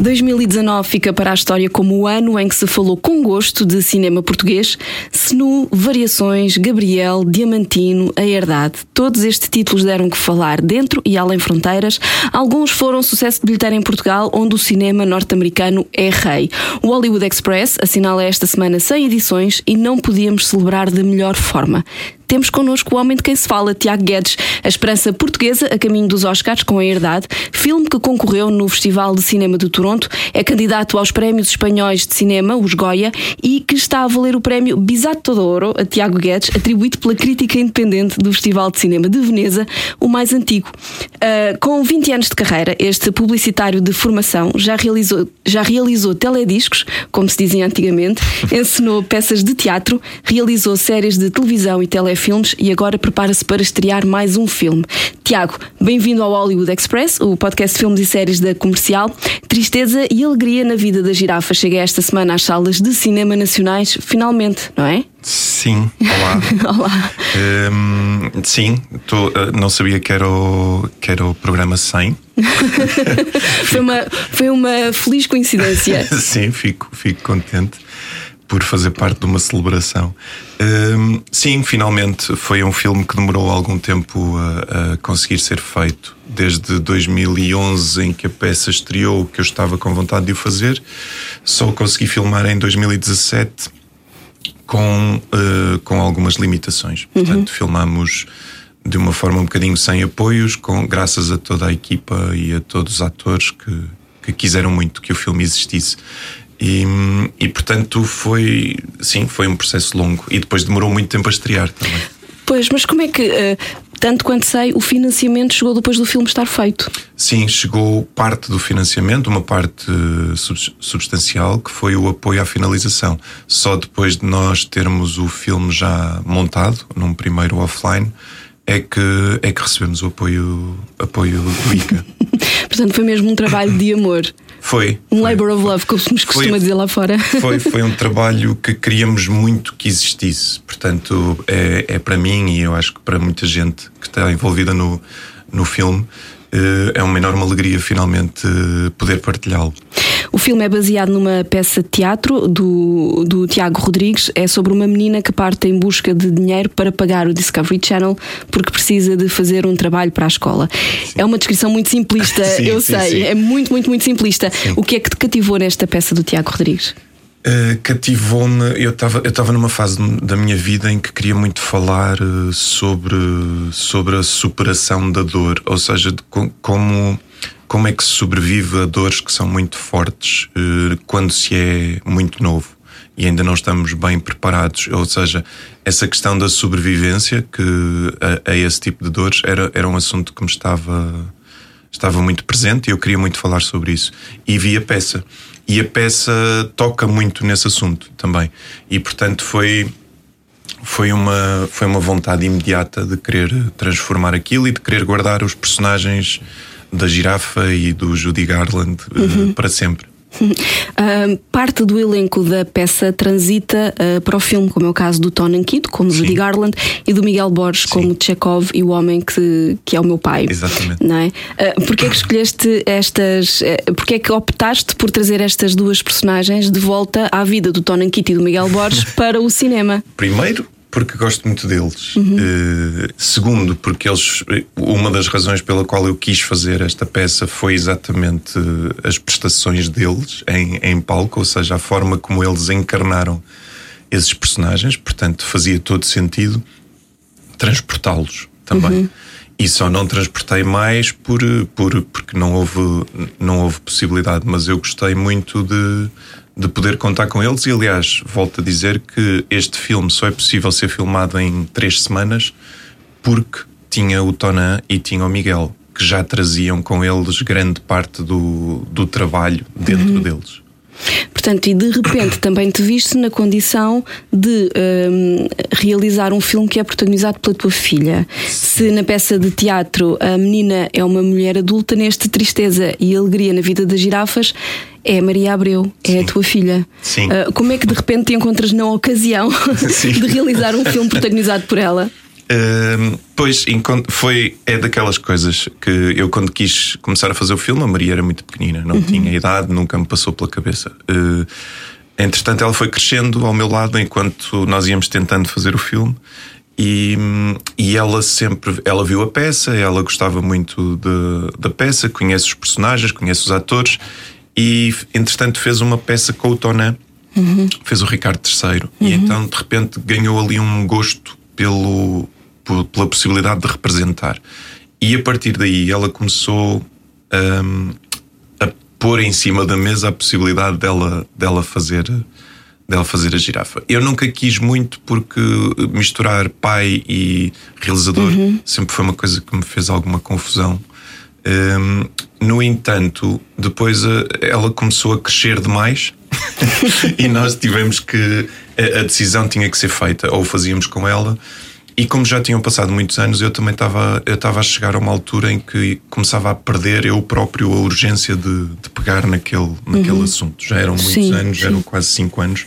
2019 fica para a história como o ano em que se falou com gosto de cinema português. Senu, Variações, Gabriel, Diamantino, A Herdade. Todos estes títulos deram que falar dentro e além fronteiras. Alguns foram sucesso de bilheteira em Portugal, onde o cinema norte-americano é rei. O Hollywood Express assinala esta semana 100 edições e não podíamos celebrar da melhor forma temos connosco o homem de quem se fala, Tiago Guedes, a esperança portuguesa a caminho dos Oscars com a Herdade, filme que concorreu no Festival de Cinema de Toronto, é candidato aos prémios espanhóis de cinema, os Goya, e que está a valer o prémio Bisato de Ouro a Tiago Guedes, atribuído pela crítica independente do Festival de Cinema de Veneza, o mais antigo. Uh, com 20 anos de carreira, este publicitário de formação já realizou, já realizou telediscos, como se dizia antigamente, ensinou peças de teatro, realizou séries de televisão e telefilmes filmes e agora prepara-se para estrear mais um filme. Tiago, bem-vindo ao Hollywood Express, o podcast de filmes e séries da comercial. Tristeza e alegria na vida da girafa. Cheguei esta semana às salas de cinema nacionais, finalmente, não é? Sim, olá. olá. Um, sim, tô, uh, não sabia que era o, que era o programa 100. foi, uma, foi uma feliz coincidência. sim, fico, fico contente por fazer parte de uma celebração. Um, sim, finalmente foi um filme que demorou algum tempo a, a, conseguir ser feito. Desde 2011, em que a peça estreou, que eu estava com vontade de o fazer, só consegui filmar em 2017 com, uh, com algumas limitações. Uhum. Portanto, filmamos de uma forma um bocadinho sem apoios, com, graças a toda a equipa e a todos os atores que, que quiseram muito que o filme existisse. E, e portanto foi, sim, foi um processo longo e depois demorou muito tempo a estrear também. Pois, mas como é que, uh, tanto quanto sei, o financiamento chegou depois do filme estar feito? Sim, chegou parte do financiamento, uma parte substancial, que foi o apoio à finalização. Só depois de nós termos o filme já montado, num primeiro offline, é que, é que recebemos o apoio, apoio do ICA. Portanto, foi mesmo um trabalho de amor. Foi. Um foi. labor of love, como se nos costuma foi, dizer lá fora. Foi, foi um trabalho que queríamos muito que existisse. Portanto, é, é para mim e eu acho que para muita gente que está envolvida no, no filme, é uma enorme alegria finalmente poder partilhá-lo. O filme é baseado numa peça de teatro do, do Tiago Rodrigues. É sobre uma menina que parte em busca de dinheiro para pagar o Discovery Channel porque precisa de fazer um trabalho para a escola. Sim. É uma descrição muito simplista, sim, eu sim, sei. É muito, muito, muito simplista. O que é que te cativou nesta peça do Tiago Rodrigues? Uh, cativou-me. Eu estava eu numa fase da minha vida em que queria muito falar uh, sobre, sobre a superação da dor, ou seja, de como, como é que se sobrevive a dores que são muito fortes uh, quando se é muito novo e ainda não estamos bem preparados. Ou seja, essa questão da sobrevivência que a, a esse tipo de dores era, era um assunto que me estava, estava muito presente e eu queria muito falar sobre isso. E vi a peça. E a peça toca muito nesse assunto também. E portanto foi foi uma foi uma vontade imediata de querer transformar aquilo e de querer guardar os personagens da girafa e do Judy Garland eh, uhum. para sempre. Uh, parte do elenco da peça transita uh, para o filme, como é o caso do Tony Kidd, como. Judy Garland, e do Miguel Borges, Sim. como Chekhov e o homem que, que é o meu pai. Exatamente. Não é? Uh, Porquê é que escolheste estas. Uh, Porquê é que optaste por trazer estas duas personagens de volta à vida do Tony Kidd e do Miguel Borges para o cinema? Primeiro, porque gosto muito deles. Uhum. Uh, segundo, porque eles. Uma das razões pela qual eu quis fazer esta peça foi exatamente as prestações deles em, em palco, ou seja, a forma como eles encarnaram esses personagens. Portanto, fazia todo sentido transportá-los também. Uhum. E só não transportei mais por, por, porque não houve, não houve possibilidade, mas eu gostei muito de de poder contar com eles. E aliás, volto a dizer que este filme só é possível ser filmado em três semanas porque tinha o Tonan e tinha o Miguel, que já traziam com eles grande parte do, do trabalho dentro uhum. deles. Portanto, e de repente também te viste na condição de um, realizar um filme que é protagonizado pela tua filha. Se na peça de teatro a menina é uma mulher adulta, neste Tristeza e Alegria na Vida das Girafas, é a Maria Abreu, é Sim. a tua filha. Sim. Ah, como é que de repente te encontras na ocasião de realizar um filme protagonizado por ela? Pois foi é daquelas coisas que eu quando quis começar a fazer o filme a Maria era muito pequenina não tinha idade nunca me passou pela cabeça. Uh, entretanto ela foi crescendo ao meu lado enquanto nós íamos tentando fazer o filme e, e ela sempre ela viu a peça ela gostava muito de- da peça conhece os personagens conhece os atores e entretanto fez uma peça com o Tonan fez o Ricardo III e então de repente ganhou ali um gosto pelo, pela possibilidade de representar. E a partir daí ela começou hum, a pôr em cima da mesa a possibilidade dela, dela fazer dela fazer a girafa. Eu nunca quis muito porque misturar pai e realizador sempre foi uma coisa que me fez alguma confusão. Hum, no entanto, depois eh, ela começou a crescer demais e nós tivemos que. A, a decisão tinha que ser feita, ou fazíamos com ela. E como já tinham passado muitos anos, eu também estava eu estava a chegar a uma altura em que começava a perder eu próprio a urgência de, de pegar naquele, naquele assunto. Já eram muitos Sim, anos, já eram quase cinco anos.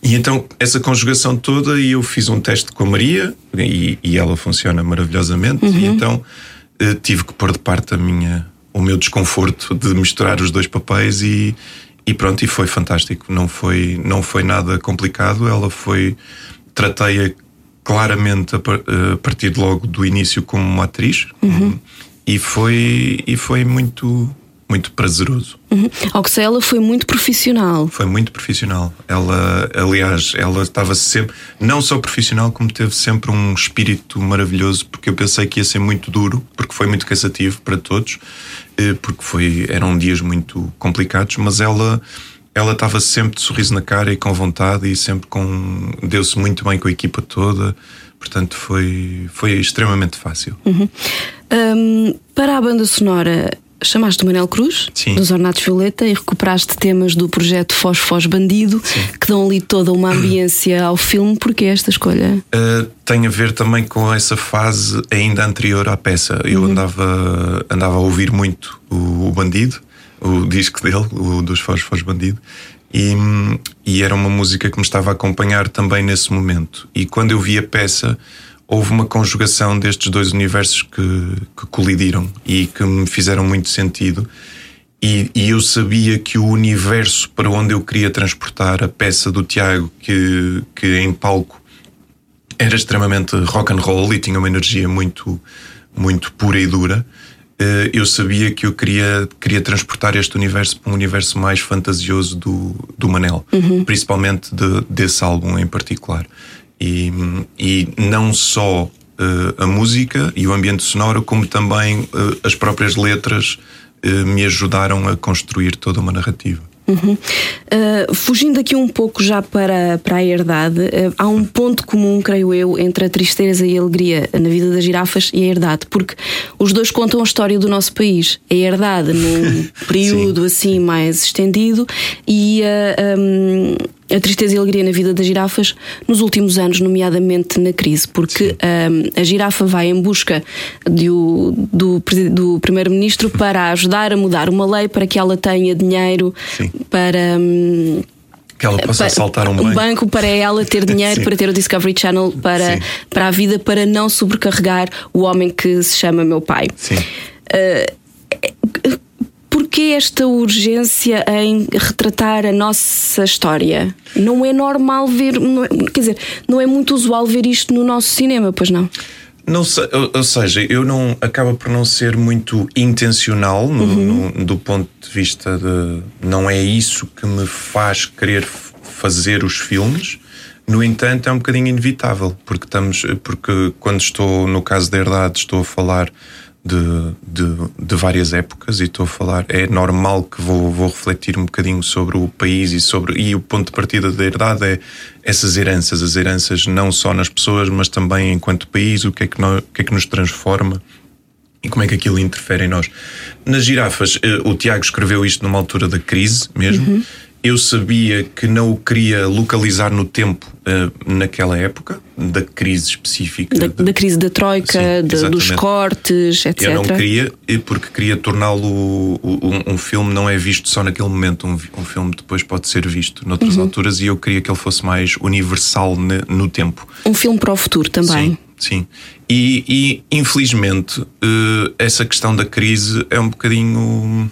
E então, essa conjugação toda, e eu fiz um teste com a Maria, e, e ela funciona maravilhosamente, e então eh, tive que pôr de parte a minha, o meu desconforto de misturar os dois papéis e, e pronto, e foi fantástico. Não foi, não foi nada complicado, ela foi. Tratei-a claramente a, a partir logo do início como uma atriz, e foi, e foi muito, muito prazeroso. Uhum. Ao que sei, ela foi muito profissional. Foi muito profissional. Ela, aliás, ela estava sempre, não só profissional, como teve sempre um espírito maravilhoso, porque eu pensei que ia ser muito duro, porque foi muito cansativo para todos, eh, porque foi, eram dias muito complicados, mas ela. Ela estava sempre de sorriso na cara e com vontade e sempre com. deu-se muito bem com a equipa toda, portanto foi, foi extremamente fácil. Hum, para a banda sonora, chamaste o Manel Cruz, Sim. dos Ornatos Violeta, e recuperaste temas do projeto Foz Foz Bandido, que dão ali toda uma ambiência ao filme. Porquê esta escolha? Uh, tem a ver também com essa fase ainda anterior à peça. Eu andava, andava a ouvir muito o, o Bandido, o disco dele, o dos Foz Bandido, e, e era uma música que me estava a acompanhar também nesse momento. E quando eu vi a peça, houve uma conjugação destes dois universos que, que colidiram e que me fizeram muito sentido. E, e eu sabia que o universo para onde eu queria transportar a peça do Tiago, que, que em palco era extremamente rock and roll e tinha uma energia muito muito pura e dura eu sabia que eu queria queria transportar este universo para um universo mais fantasioso do, do Manel principalmente de, desse álbum em particular. E, e não só eh, a música e o ambiente sonoro como também eh, as próprias letras eh, me ajudaram a construir toda uma narrativa. Uhum. Uh, fugindo aqui um pouco já para, para a herdade, uh, há um ponto comum, creio eu, entre a tristeza e a alegria na vida das girafas e a herdade, porque os dois contam a história do nosso país. A herdade num período assim mais estendido e uh, um, a tristeza e a alegria na vida das girafas nos últimos anos, nomeadamente na crise, porque um, a girafa vai em busca do, presi- do primeiro-ministro para ajudar a mudar uma lei para que ela tenha dinheiro Sim. para. hum, que ela possa assaltar um banco para ela ter dinheiro, para ter o Discovery Channel para, Sim. para a vida, para não sobrecarregar o homem que se chama meu pai. sim Porquê esta urgência em retratar a nossa história? Não é normal ver, é- quer dizer, não é muito usual ver isto no nosso cinema, pois não? Não sei, ou, seja, eu não acaba por não ser muito intencional no, no- do ponto de vista de não é isso que me faz querer fazer os filmes. No entanto, é um bocadinho inevitável, porque estamos, porque quando estou no caso da herdade, estou a falar de, de, de várias épocas e estou a falar, é normal que vou, vou refletir um bocadinho sobre o país e sobre e o ponto de partida da herdade é essas heranças, as heranças não só nas pessoas, mas também enquanto país, o que é que, nós, o que, é que nos transforma e como é que aquilo interfere em nós. Nas girafas, eh, o Tiago escreveu isto numa altura da crise mesmo. Eu sabia que não o queria localizar no tempo uh, naquela época, da crise específica. Da, de... da crise da Troika, Sim, de, dos cortes, etc. Eu não queria, porque queria torná-lo. Um, um, filme não é visto só naquele momento, um, um filme depois pode ser visto noutras uhum. alturas e eu queria que ele fosse mais universal ne, no tempo. Um filme para o futuro também. Sim. Sim, e, e infelizmente uh, essa questão da crise é um bocadinho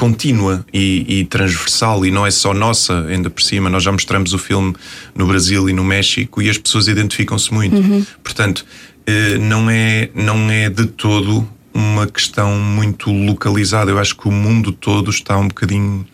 contínua e, e, transversal e não é só nossa, ainda por cima. Nós já mostramos o filme no Brasil e no México e as pessoas identificam-se muito. Uhum. Portanto, eh, não é, não é de todo uma questão muito localizada. Eu acho que o mundo todo está um bocadinho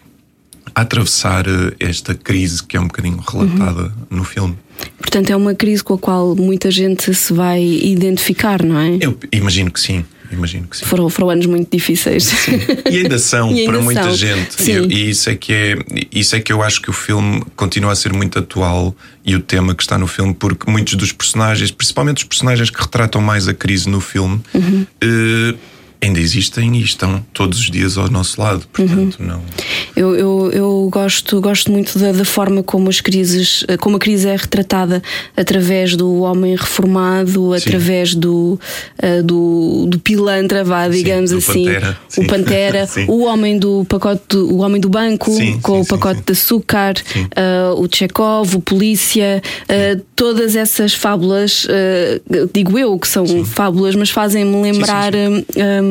a atravessar eh, esta crise que é um bocadinho relatada uhum. no filme. Portanto, é uma crise com a qual muita gente se vai identificar, não é? Eu imagino que sim. Imagino que sim. Foram, foram anos muito difíceis. Sim. E ainda são e ainda para muita são. gente. E, e, isso, é que é, isso é que eu acho que o filme continua a ser muito atual e o tema que está no filme, porque muitos dos personagens, principalmente os personagens que retratam mais a crise no filme, uhum. eh, ainda existem e estão todos os dias ao nosso lado, portanto uhum. não. Eu, eu, eu, gosto, gosto muito da, da, forma como as crises, como a crise é retratada através do homem reformado, Sim. através do, uh, do, do pilantra, vá, digamos Sim, assim, pantera. o pantera, o homem do pacote, o homem do banco com o pacote de açúcar, uh, o Chekhov, o polícia, uh, todas essas fábulas, digo eu que são fábulas, mas fazem-me lembrar. Um,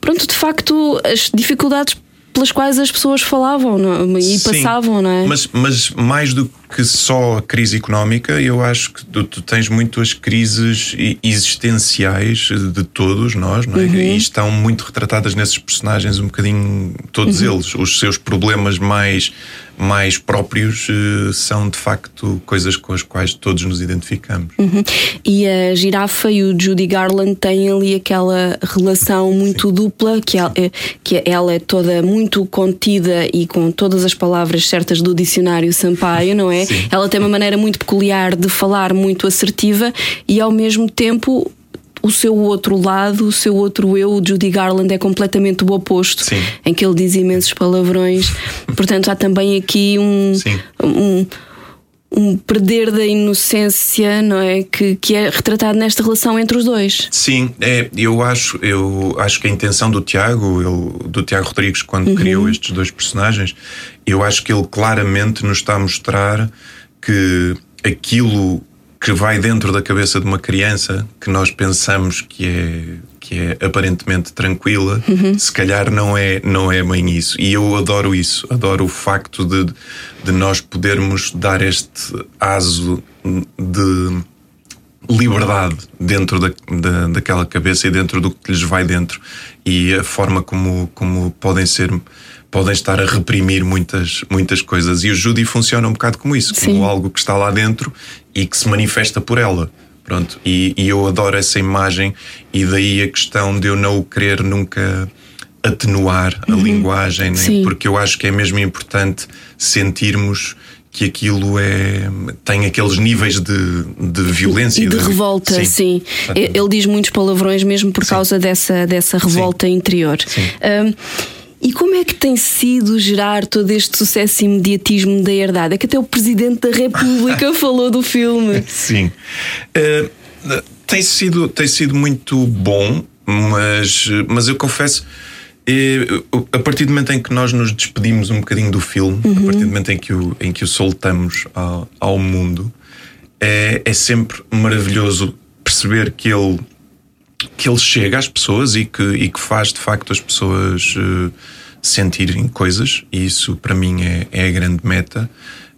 pronto, de facto, as dificuldades pelas quais as pessoas falavam não? É? e Sim, passavam, não é? Mas, mas mais do que só a crise económica, eu acho que tu, tu tens muito as crises existenciais de todos nós, não é? Uhum. E estão muito retratadas nesses personagens, um bocadinho todos uhum. eles. Os seus problemas mais mais próprios uh, são de facto coisas com as quais todos nos identificamos. Uhum. E a girafa e o Judy Garland têm ali aquela relação muito Sim. dupla, que ela, é, que ela é toda muito contida e com todas as palavras certas do dicionário Sampaio, não é? Sim. Ela tem uma maneira muito peculiar de falar, muito assertiva e ao mesmo tempo o seu outro lado, o seu outro eu, o Judy Garland, é completamente o oposto, Sim. em que ele diz imensos palavrões. Portanto, há também aqui um, um, um, perder da inocência, não é? Que, que é retratado nesta relação entre os dois. Sim, é, eu acho, eu acho que a intenção do Tiago, do Tiago Rodrigues, quando uhum. criou estes dois personagens, eu acho que ele claramente nos está a mostrar que aquilo que vai dentro da cabeça de uma criança que nós pensamos que é que é aparentemente tranquila, uhum. se calhar não é não é bem isso. E eu adoro isso, adoro o facto de, de nós podermos dar este aso de liberdade dentro da, da, daquela cabeça e dentro do que lhes vai dentro e a forma como, como podem ser podem estar a reprimir muitas, muitas coisas. E o Judy funciona um bocado como isso, como Sim. algo que está lá dentro e que se manifesta por ela. Pronto, e, e, eu adoro essa imagem, e daí a questão de eu não o querer nunca atenuar a uhum. linguagem, né? porque eu acho que é mesmo importante sentirmos que aquilo é tem aqueles níveis de, de violência e de, de revolta, sim. sim. Ele diz muitos palavrões mesmo por sim. causa dessa, dessa revolta sim. interior. Sim. Um, e como é que tem sido gerar todo este sucesso e imediatismo da herdade? É que até o Presidente da República falou do filme. Sim. Uh, tem, sido, tem sido muito bom, mas, mas eu confesso. Eh, a partir do momento em que nós nos despedimos um bocadinho do filme, uhum. a partir do momento em que o, em que o soltamos ao, ao mundo, é, é sempre maravilhoso perceber que ele que ele chega às pessoas e que, e que faz de facto as pessoas uh, sentirem coisas, e isso para mim é, é a grande meta.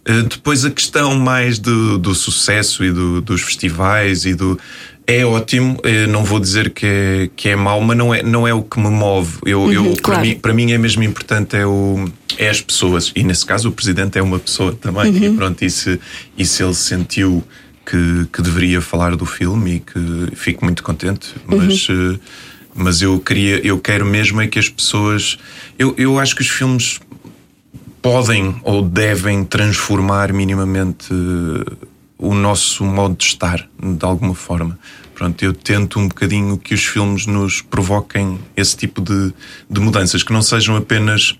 Uh, depois a questão mais do, do sucesso e do, dos festivais e do. É ótimo, uh, não vou dizer que é, que é mau, mas não é, não é o que me move. Eu, uhum, eu, claro. para, mim, para mim é mesmo importante é, o, é as pessoas. E nesse caso o presidente é uma pessoa também. Uhum. E pronto, e se, e se ele sentiu que, que deveria falar do filme e que fico muito contente, mas. Uhum. Mas eu queria, eu quero mesmo é que as pessoas. Eu, eu acho que os filmes podem ou devem transformar minimamente o nosso modo de estar, de alguma forma. Pronto, eu tento um bocadinho que os filmes nos provoquem esse tipo de, de mudanças, que não sejam apenas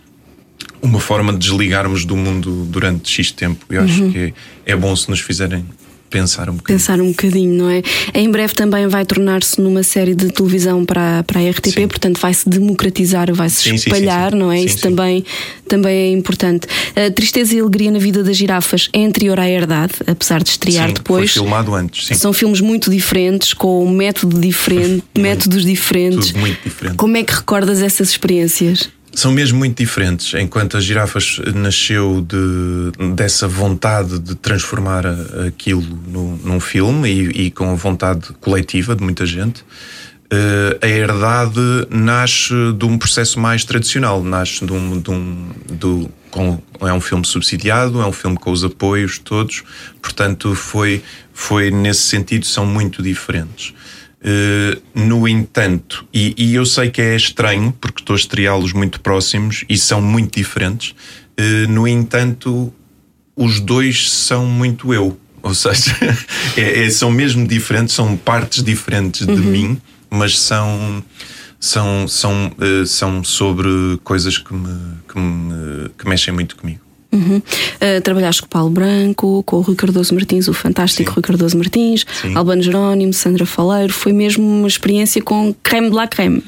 uma forma de desligarmos do mundo durante X tempo. Eu acho que é, é bom se nos fizerem pensar um bocadinho. Pensar um bocadinho, não é? Em breve também vai tornar-se numa série de televisão para, para a RTP, Sim. portanto vai-se democratizar, vai-se Sim, sim, sim, espalhar, não é? Isso. Também, também é importante. A Tristeza e Alegria na Vida das Girafas é anterior à Herdade, apesar de estrear depois. Foi filmado antes, sim. São filmes muito diferentes, com um método diferente, métodos diferentes. Tudo muito diferente. Como é que recordas essas experiências? São mesmo muito diferentes. Enquanto as girafas nasceu de, dessa vontade de transformar aquilo no- num filme e, e com a vontade coletiva de muita gente, eh, a herdade nasce de um processo mais tradicional. Nasce de um. De um com, é um filme subsidiado, é um filme com os apoios todos, portanto, foi, foi nesse sentido, são muito diferentes. Uh, no entanto, e, e eu sei que é estranho porque estou a estreá-los muito próximos e são muito diferentes. uh, no entanto, os dois são muito eu. Ou seja, é- é- são mesmo diferentes, são partes diferentes de mim, mas são, são, são, uh, são sobre coisas que, me, que, me, que mexem muito comigo. Uhum. Uh, trabalhaste com o Paulo Branco, com o Rui Cardoso Martins, o fantástico Sim. Rui Cardoso Martins, Sim. Albano Jerónimo, Sandra Faleiro. Foi mesmo uma experiência com creme de la creme.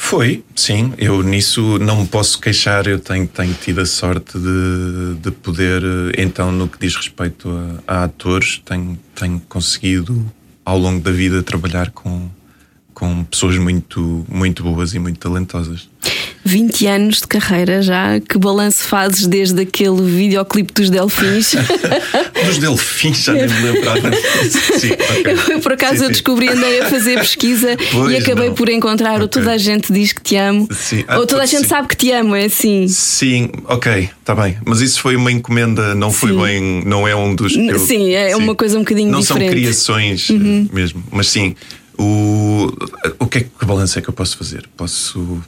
Foi, sim. Eu nisso não me posso queixar. Eu tenho, tenho tido a sorte de, de poder, eh, então, no que diz respeito a, a atores, tenho, tenho conseguido ao longo da vida trabalhar com, com pessoas muito, muito boas e muito talentosas. 20 anos de carreira já. Que balanço fazes desde aquele videoclipe dos Delfins? Dos delfins, já nem me lembrava. Sim, ok. Eu, por acaso Sim, eu descobri, andei a fazer pesquisa Pois e acabei não. por encontrar o Ok. Toda a gente diz que te amo. Sim. Ah, Ou toda a pois gente sim. sabe que te amo, é assim. Sim, ok, está bem. Mas isso foi uma encomenda, não foi bem, não é um dos que eu, Sim, é uma coisa um bocadinho não diferente. Uhum. são criações eh, mesmo, mas sim, o, o que é que balanço é que eu posso fazer? Posso.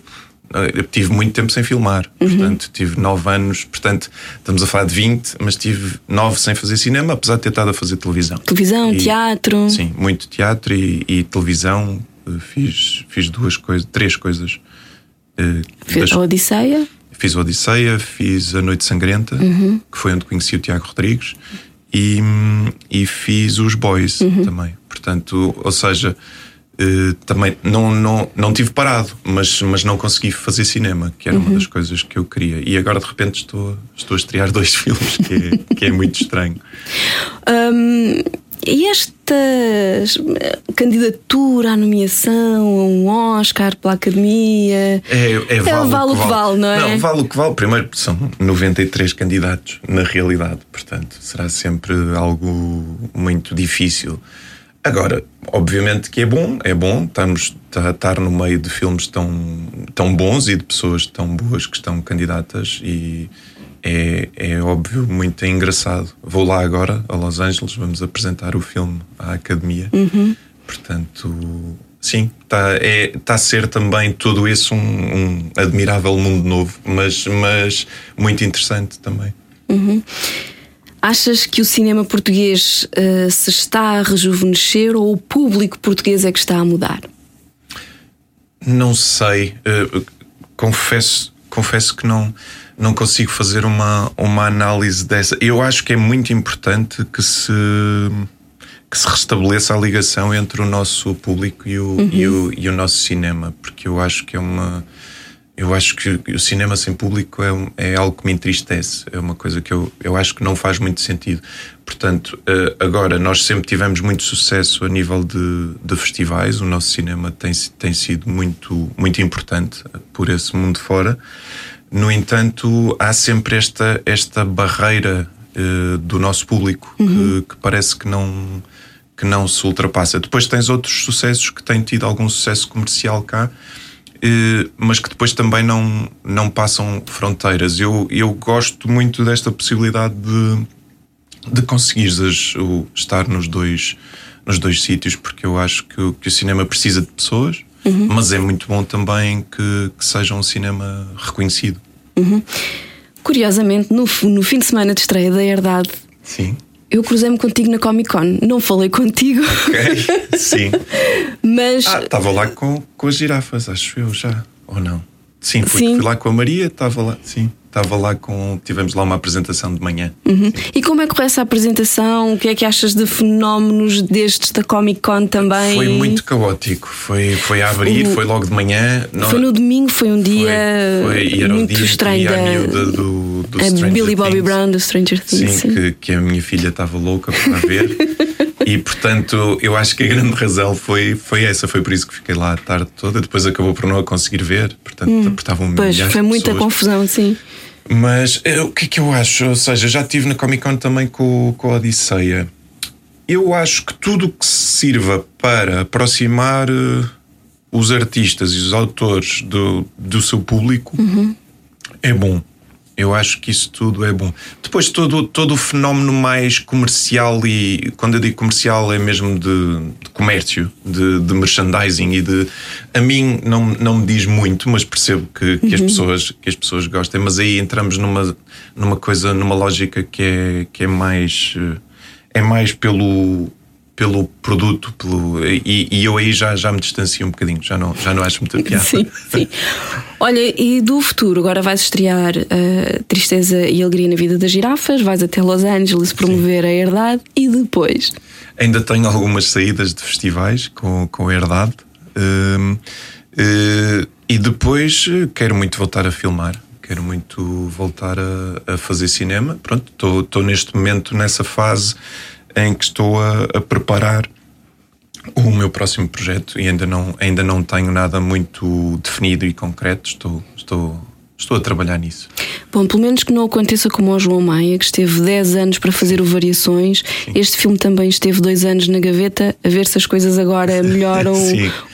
Eu tive muito tempo sem filmar, Uhum. portanto, tive nove anos, portanto, estamos a falar de 20, mas tive nove sem fazer cinema, apesar de ter estado a fazer televisão. Televisão, E- teatro. Sim, muito teatro e, e televisão. Eh, Fiz, fiz duas coisas, três coisas. eh, das- a Odisseia. Fiz o Odisseia, fiz A Noite Sangrenta, que foi onde conheci o Tiago Rodrigues, e, e fiz os Boys também. Portanto, ou seja, eh, também não, não, não tive parado, mas, mas não consegui fazer cinema, que era uma das coisas que eu queria. E agora de repente estou, estou a estrear dois filmes, que é, que é muito estranho. Hum, e esta candidatura à nomeação a um Oscar pela Academia? É, é, vale o que vale, não é? Não, vale o que vale. Primeiro, são 93 candidatos na realidade, portanto, será sempre algo muito difícil. Agora, obviamente que é bom, é bom estamos, tá- estar no meio de filmes tão, tão bons e de pessoas tão boas que estão candidatas e é, é óbvio muito engraçado. Vou lá agora, a Los Angeles, vamos apresentar o filme à Academia. Portanto, sim, está é, tá a ser também todo esse um, um admirável mundo novo, mas, mas muito interessante também. Achas que o cinema português eh, se está a rejuvenescer ou o público português é que está a mudar? Não sei, eh, confesso, confesso que não, não consigo fazer uma, uma análise dessa. Eu acho que é muito importante que se, que se restabeleça a ligação entre o nosso público e o, e o, e o nosso cinema, porque eu acho que é uma. Eu acho que o cinema sem público é, um- é algo que me entristece. É uma coisa que eu, eu acho que não faz muito sentido. Portanto, eh, agora, nós sempre tivemos muito sucesso a nível de, de festivais. O nosso cinema tem, tem sido muito, muito importante por esse mundo fora. No entanto, há sempre esta, esta barreira eh, do nosso público que, que parece que não, que não se ultrapassa. Depois tens outros sucessos que têm tido algum sucesso comercial cá, mas que depois também não, não passam fronteiras. Eu, eu gosto muito desta possibilidade de, de o- estar nos dois, nos dois sítios, porque eu acho que, o- que o cinema precisa de pessoas, mas é muito bom também que, que seja um cinema reconhecido. Curiosamente, no, no fim de semana de estreia da Herdade, Sim. Eu cruzei-me contigo na Comic Con. Não falei contigo, Ok. Sim. mas Ah, estava lá com, com as girafas, acho eu já. Ou não? Sim, fui, Sim. fui lá com a Maria, estava lá. Sim. Estava lá com. Tivemos lá uma apresentação de manhã. Uhum. E como é que corre essa apresentação? O que é que achas de fenómenos destes da Comic Con também? Foi muito caótico. Foi, foi a abrir, o... foi logo de manhã. Foi no domingo, foi um dia foi, foi, muito estranho. Da... Do, do a Billy Bobby Things. Brown do Stranger Things. Sim, sim. Que, que a minha filha estava louca para ver. E portanto, eu acho que a grande razão foi, foi essa. Foi por isso que fiquei lá a tarde toda. Depois acabou por não a conseguir ver. Portanto, hum, estavam Pois, foi muita pessoas. confusão, sim. Mas eh, o que é que eu acho? Ou seja, já estive na Comic Con também com, com a Odisseia. Eu acho que tudo que sirva para aproximar uh, os artistas e os autores do, do seu público uhum. é bom. Eu acho que isso tudo é bom. Depois, todo, todo o fenómeno mais comercial, e quando eu digo comercial, é mesmo de, de comércio, de, de, merchandising e de. A mim não, não me diz muito, mas percebo que, que, as, uhum. pessoas, que as pessoas gostem. Mas aí entramos numa, numa coisa, numa lógica que é, que é mais. É mais pelo pelo produto pelo, e, e, eu aí já, já me distancio um bocadinho, já não, já não acho muita piada. Sim, sim. Olha, e do futuro? Agora vais estrear uh, Tristeza e Alegria na Vida das Girafas, vais até Los Angeles promover sim. a Herdade e depois? Ainda tenho algumas saídas de festivais com, com a Herdade uh, uh, e depois eh, quero muito voltar a filmar quero muito voltar a, a fazer cinema. Pronto, estou neste momento nessa fase em que estou a, a, preparar o meu próximo projeto e ainda não, ainda não tenho nada muito definido e concreto. Estou, estou Estou a trabalhar nisso. Bom, pelo menos que não aconteça como ao João Maia, que esteve 10 anos para fazer o Variações. Sim. Este filme também esteve dois anos na gaveta, a ver se as coisas agora melhoram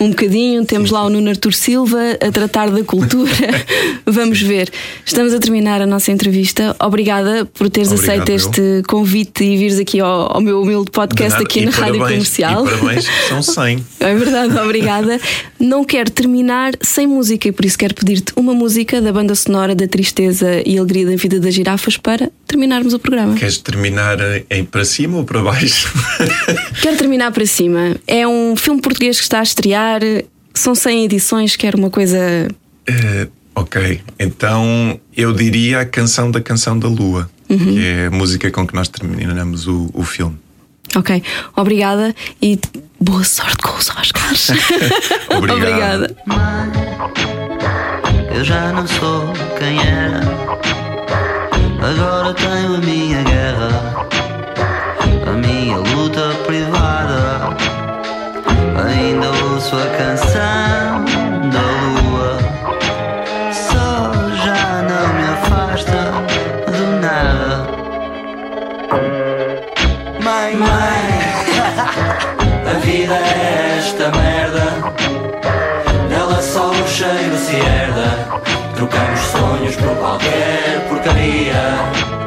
um bocadinho. Temos sim, lá o Nuno Artur Silva a tratar da cultura. Vamos ver. Estamos a terminar a nossa entrevista. Obrigada por teres Obrigado, aceito este convite e vires aqui ao, ao meu humilde podcast aqui na parabéns, Rádio Comercial. E parabéns, são 100. É verdade, obrigada. não quero terminar sem música e por isso quero pedir-te uma música da banda sonora da tristeza e alegria da vida das girafas para terminarmos o programa. Queres terminar em para cima ou para baixo? Quero terminar para cima. É um filme português que está a estrear, são 100 edições, quero uma coisa. Uh, ok, então eu diria a canção da canção da Lua, uhum. que é a música com que nós terminamos o, o filme. Ok, obrigada e boa sorte com os Oscars. Obrigada. Eu já não sou quem era. Agora tenho a minha guerra, a minha luta privada. Ainda ouço a canção da lua. Só já não me afasta do nada. Mãe, mãe, a vida é esta merda Trocamos sonhos por qualquer porcaria.